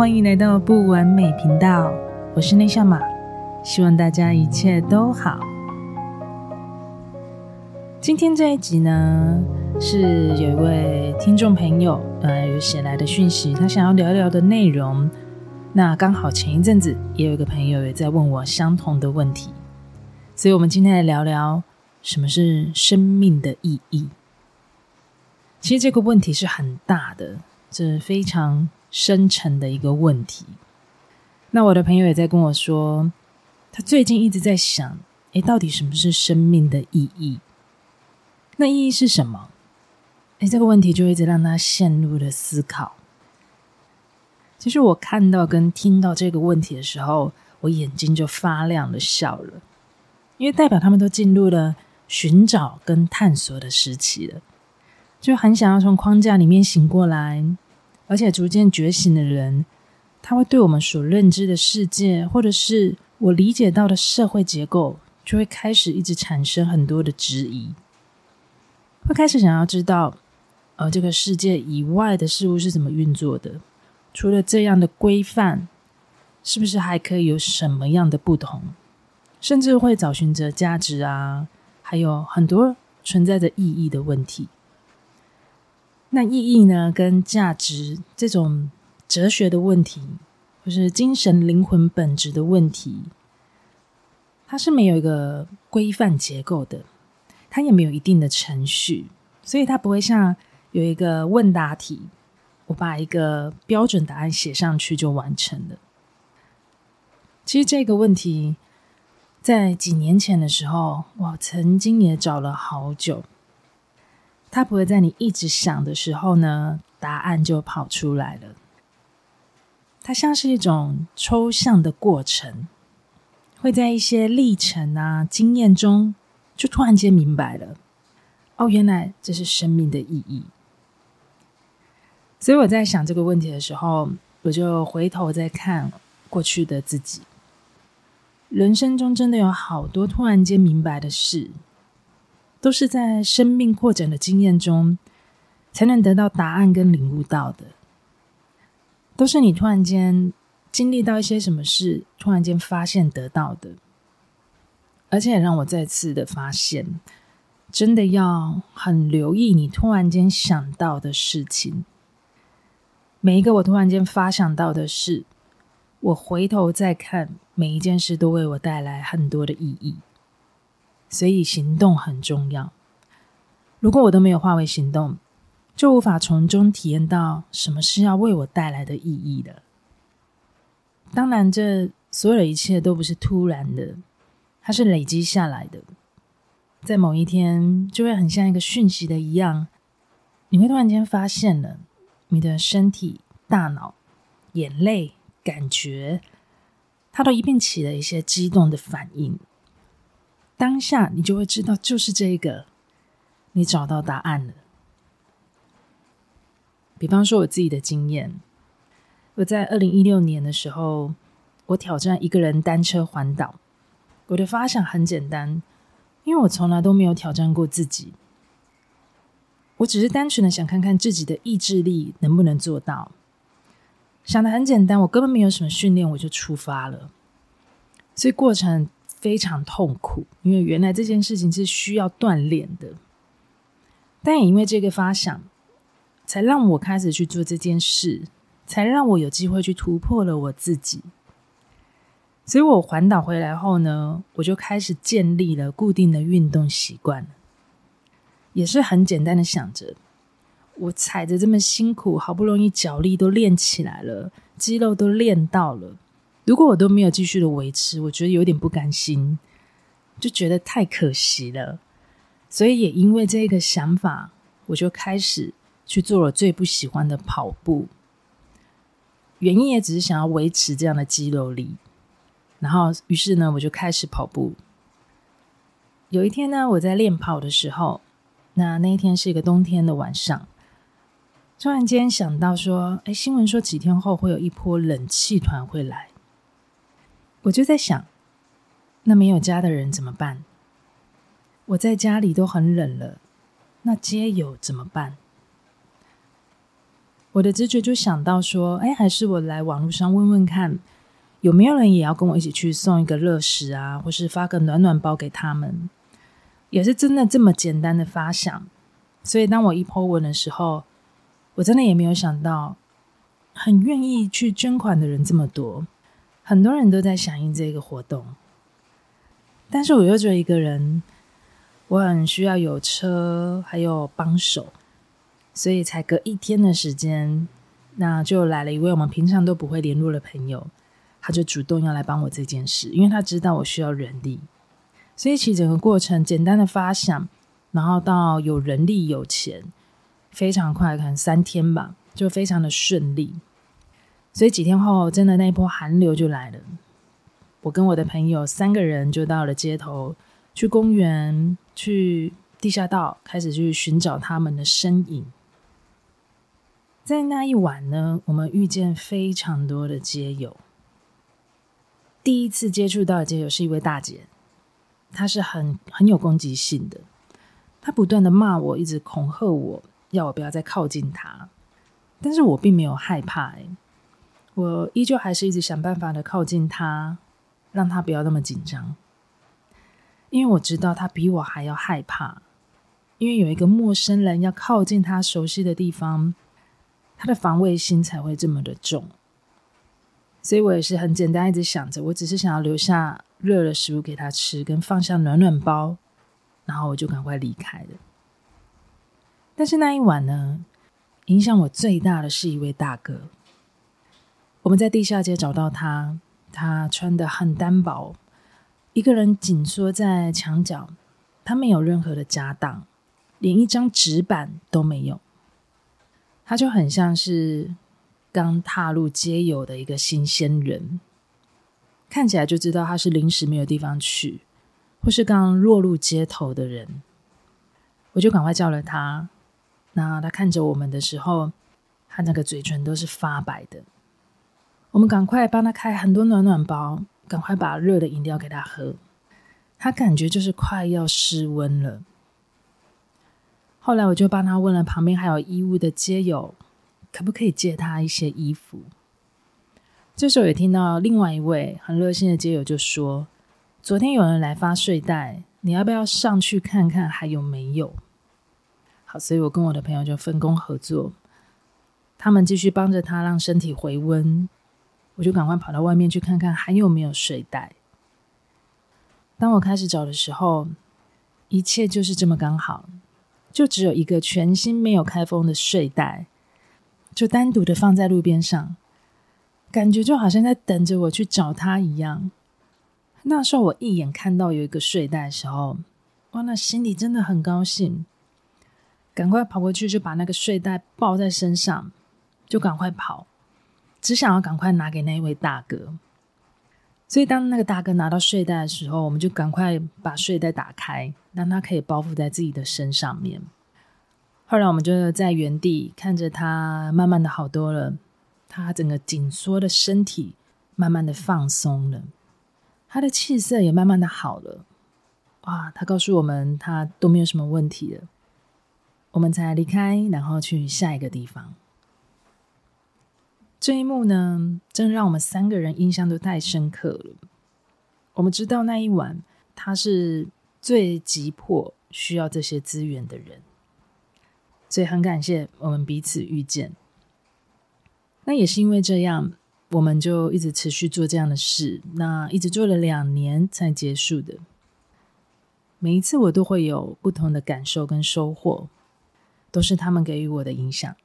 欢迎来到不完美频道，我是内向马，希望大家一切都好。今天这一集呢，是有一位听众朋友呃有写来的讯息，他想要聊聊的内容。那刚好前一阵子也有一个朋友也在问我相同的问题，所以我们今天来聊聊什么是生命的意义。其实这个问题是很大的，这非常深沉的一个问题。那我的朋友也在跟我说，他最近一直在想，诶，到底什么是生命的意义？那意义是什么？诶，这个问题就一直让他陷入了思考。其实我看到跟听到这个问题的时候，我眼睛就发亮的，笑了，因为代表他们都进入了寻找跟探索的时期了。就很想要从框架里面醒过来，而且逐渐觉醒的人，他会对我们所认知的世界，或者是我理解到的社会结构，就会开始一直产生很多的质疑，会开始想要知道，呃，这个世界以外的事物是怎么运作的？除了这样的规范，是不是还可以有什么样的不同？甚至会找寻着价值啊，还有很多存在着意义的问题。那意义呢？跟价值这种哲学的问题，或是精神灵魂本质的问题，它是没有一个规范结构的，它也没有一定的程序，所以它不会像有一个问答题，我把一个标准答案写上去就完成了。其实这个问题，在几年前的时候，我曾经也找了好久。它不会在你一直想的时候呢，答案就跑出来了。它像是一种抽象的过程，会在一些历程啊、经验中，就突然间明白了。哦，原来这是生命的意义。所以我在想这个问题的时候，我就回头再看过去的自己，人生中真的有好多突然间明白的事。都是在生命扩展的经验中，才能得到答案跟领悟到的。都是你突然间经历到一些什么事，突然间发现得到的。而且让我再次的发现，真的要很留意你突然间想到的事情。每一个我突然间发想到的事，我回头再看，每一件事都为我带来很多的意义。所以行动很重要。如果我都没有化为行动，就无法从中体验到什么是要为我带来的意义的。当然，这所有的一切都不是突然的，它是累积下来的。在某一天，就会很像一个讯息的一样，你会突然间发现了，你的身体、大脑、眼泪、感觉，它都一并起了一些激动的反应。当下你就会知道，就是这个，你找到答案了。比方说我自己的经验，我在二零一六年的时候，我挑战一个人单车环岛。我的发想很简单，因为我从来都没有挑战过自己，我只是单纯的想看看自己的意志力能不能做到。想的很简单，我根本没有什么训练，我就出发了。所以过程。非常痛苦，因为原来这件事情是需要锻炼的，但也因为这个发想，才让我开始去做这件事，才让我有机会去突破了我自己。所以我环岛回来后呢，我就开始建立了固定的运动习惯，也是很简单的想着，我踩着这么辛苦，好不容易脚力都练起来了，肌肉都练到了。如果我都没有继续的维持，我觉得有点不甘心，就觉得太可惜了。所以也因为这个想法，我就开始去做了最不喜欢的跑步。原因也只是想要维持这样的肌肉力。然后，于是呢，我就开始跑步。有一天呢，我在练跑的时候，那那一天是一个冬天的晚上，突然间想到说，哎，新闻说几天后会有一波冷气团会来。我就在想，那没有家的人怎么办？我在家里都很冷了，那街友怎么办？我的直觉就想到说，哎，还是我来网络上问问看，有没有人也要跟我一起去送一个热食啊，或是发个暖暖包给他们，也是真的这么简单的发想。所以当我一 po 文的时候，我真的也没有想到，很愿意去捐款的人这么多，很多人都在响应这个活动。但是我又觉得一个人，我很需要有车，还有帮手。所以才隔一天的时间，那就来了一位我们平常都不会联络的朋友，他就主动要来帮我这件事，因为他知道我需要人力。所以其实整个过程简单的发想，然后到有人力有钱，非常快，可能三天吧，就非常的顺利。所以几天后，真的那一波寒流就来了。我跟我的朋友三个人就到了街头，去公园，去地下道，开始去寻找他们的身影。在那一晚呢，我们遇见非常多的街友。第一次接触到的街友是一位大姐，她是很很有攻击性的，她不断的骂我，一直恐吓我，要我不要再靠近她。但是我并没有害怕，诶，我依旧还是一直想办法的靠近他，让他不要那么紧张，因为我知道他比我还要害怕，因为有一个陌生人要靠近他熟悉的地方。他的防卫心才会这么的重，所以我也是很简单，一直想着，我只是想要留下热的食物给他吃，跟放下暖暖包，然后我就赶快离开了。但是那一晚呢，影响我最大的是一位大哥。我们在地下街找到他，他穿得很单薄，一个人紧缩在墙角，他没有任何的家当，连一张纸板都没有。他就很像是刚踏入街友的一个新鲜人，看起来就知道他是临时没有地方去，或是刚落入街头的人。我就赶快叫了他，那他看着我们的时候，他那个嘴唇都是发白的。我们赶快帮他开很多暖暖包，赶快把热的饮料给他喝。他感觉就是快要失温了。后来我就帮他问了旁边还有衣物的街友，可不可以借他一些衣服？这时候也听到另外一位很热心的街友就说：“昨天有人来发睡袋，你要不要上去看看还有没有？”好，所以我跟我的朋友就分工合作，他们继续帮着他让身体回温，我就赶快跑到外面去看看还有没有睡袋。当我开始找的时候，一切就是这么刚好。就只有一个全新没有开封的睡袋，就单独的放在路边上，感觉就好像在等着我去找他一样。那时候我一眼看到有一个睡袋的时候，哇，那心里真的很高兴，赶快跑过去就把那个睡袋抱在身上，就赶快跑，只想要赶快拿给那一位大哥。所以，当那个大哥拿到睡袋的时候，我们就赶快把睡袋打开，让他可以包覆在自己的身上面。后来，我们就在原地看着他慢慢的好多了，他整个紧缩的身体慢慢的放松了，他的气色也慢慢的好了。哇！他告诉我们，他都没有什么问题了。我们才离开，然后去下一个地方。这一幕呢，真的让我们三个人印象都太深刻了。我们知道那一晚他是最急迫需要这些资源的人，所以很感谢我们彼此遇见。那也是因为这样，我们就一直持续做这样的事，那一直做了两年才结束的。每一次我都会有不同的感受跟收获，都是他们给予我的影响。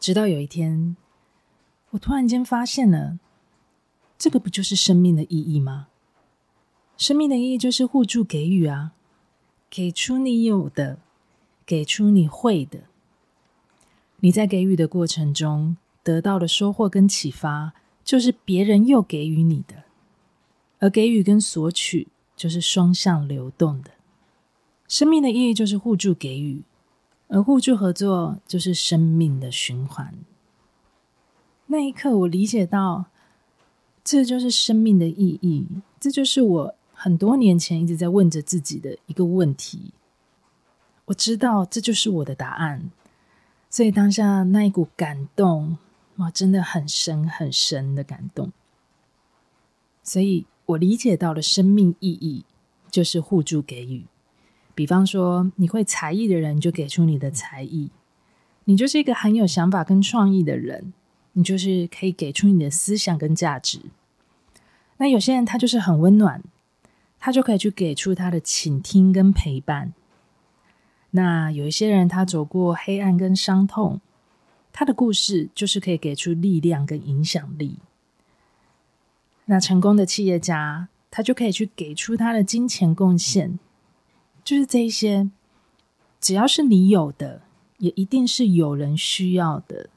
直到有一天。我突然间发现了，这个不就是生命的意义吗？生命的意义就是互助给予啊，给出你有的，给出你会的。你在给予的过程中得到的收获跟启发，就是别人又给予你的，而给予跟索取就是双向流动的。生命的意义就是互助给予，而互助合作就是生命的循环。那一刻，我理解到，这就是生命的意义。这就是我很多年前一直在问着自己的一个问题。我知道这就是我的答案，所以当下那一股感动，哇，真的很深很深的感动。所以我理解到了生命意义就是互助给予。比方说，你会才艺的人就给出你的才艺，你就是一个很有想法跟创意的人，你就是可以给出你的思想跟价值。那有些人他就是很温暖，他就可以去给出他的倾听跟陪伴。那有一些人他走过黑暗跟伤痛，他的故事就是可以给出力量跟影响力。那成功的企业家，他就可以去给出他的金钱贡献。就是这一些，只要是你有的，也一定是有人需要的。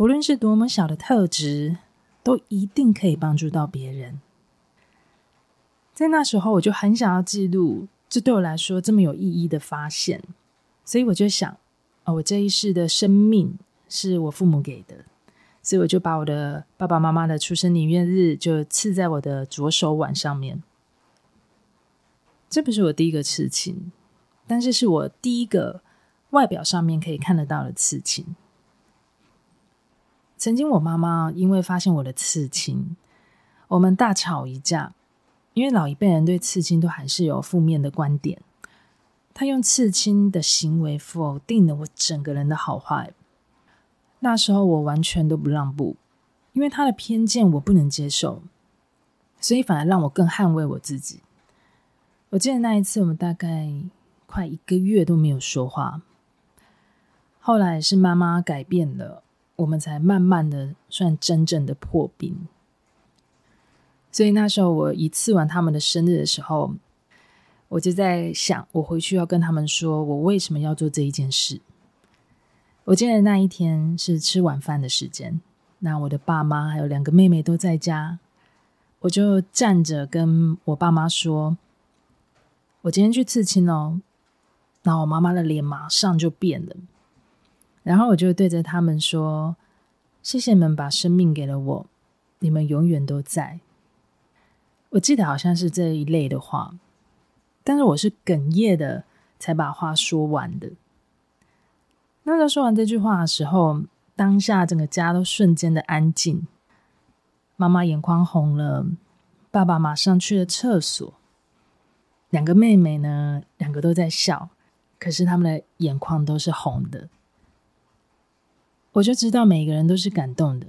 不论是多么小的特质，都一定可以帮助到别人。在那时候，我就很想要记录这对我来说这么有意义的发现，所以我就想，哦，我这一世的生命是我父母给的，所以我就把我的爸爸妈妈的出生年月日就刺在我的左手腕上面。这不是我第一个刺青，但是是我第一个外表上面可以看得到的刺青。曾经我妈妈因为发现我的刺青，我们大吵一架，因为老一辈人对刺青都还是有负面的观点，他用刺青的行为否定了我整个人的好坏。那时候我完全都不让步，因为他的偏见我不能接受，所以反而让我更捍卫我自己。我记得那一次，我们大概快一个月都没有说话。后来是妈妈改变了，我们才慢慢的算真正的破冰。所以那时候，我一刺完他们的生日的时候，我就在想，我回去要跟他们说，我为什么要做这一件事。我记得那一天是吃晚饭的时间，那我的爸妈还有两个妹妹都在家，我就站着跟我爸妈说。我今天去刺青哦，然后我妈妈的脸马上就变了，然后我就对着他们说：“谢谢你们把生命给了我，你们永远都在。”我记得好像是这一类的话，但是我是哽咽的才把话说完的。那在说完这句话的时候，当下整个家都瞬间的安静，妈妈眼眶红了，爸爸马上去了厕所。两个妹妹呢，两个都在笑，可是他们的眼眶都是红的。我就知道每个人都是感动的。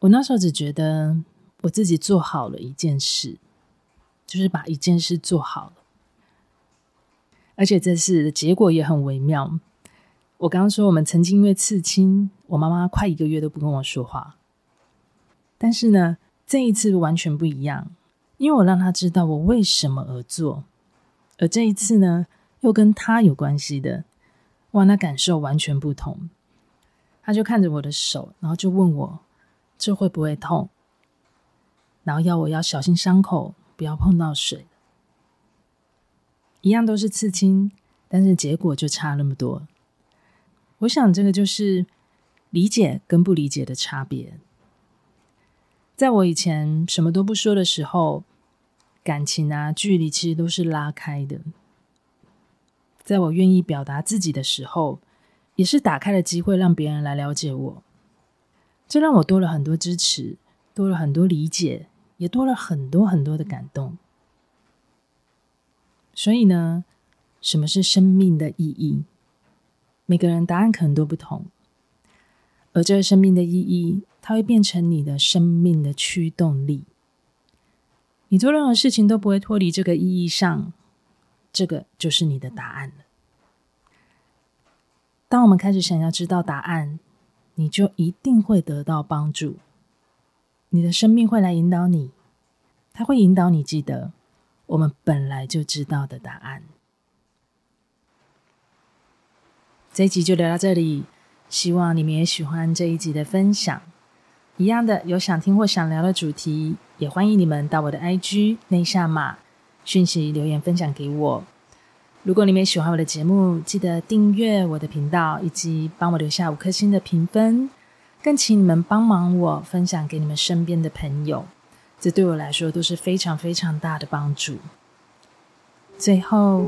我那时候只觉得我自己做好了一件事，就是把一件事做好了。而且这次的结果也很微妙。我刚刚说我们曾经因为刺青，我妈妈快一个月都不跟我说话。但是呢，这一次完全不一样。因为我让她知道我为什么而做，而这一次呢，又跟她有关系的，哇，那感受完全不同。他就看着我的手，然后就问我这会不会痛，然后要我要小心伤口，不要碰到水。一样都是刺青，但是结果就差那么多。我想这个就是理解跟不理解的差别。在我以前什么都不说的时候，感情啊，距离其实都是拉开的。在我愿意表达自己的时候，也是打开了机会让别人来了解我。这让我多了很多支持，多了很多理解，也多了很多很多的感动。所以呢，什么是生命的意义？每个人答案可能都不同，而这个生命的意义，它会变成你的生命的驱动力。你做任何事情都不会脱离这个意义上，这个就是你的答案了。当我们开始想要知道答案，你就一定会得到帮助。你的生命会来引导你，它会引导你记得我们本来就知道的答案。这一集就聊到这里，希望你们也喜欢这一集的分享。一样的，有想听或想聊的主题，也欢迎你们到我的 IG 内夏玛讯息留言分享给我。如果你们喜欢我的节目，记得订阅我的频道，以及帮我留下五颗星的评分。更请你们帮忙我分享给你们身边的朋友，这对我来说都是非常非常大的帮助。最后，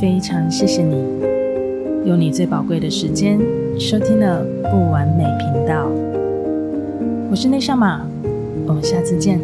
非常谢谢你。用你最宝贵的时间收听了不完美频道。我是内向马，我们下次见。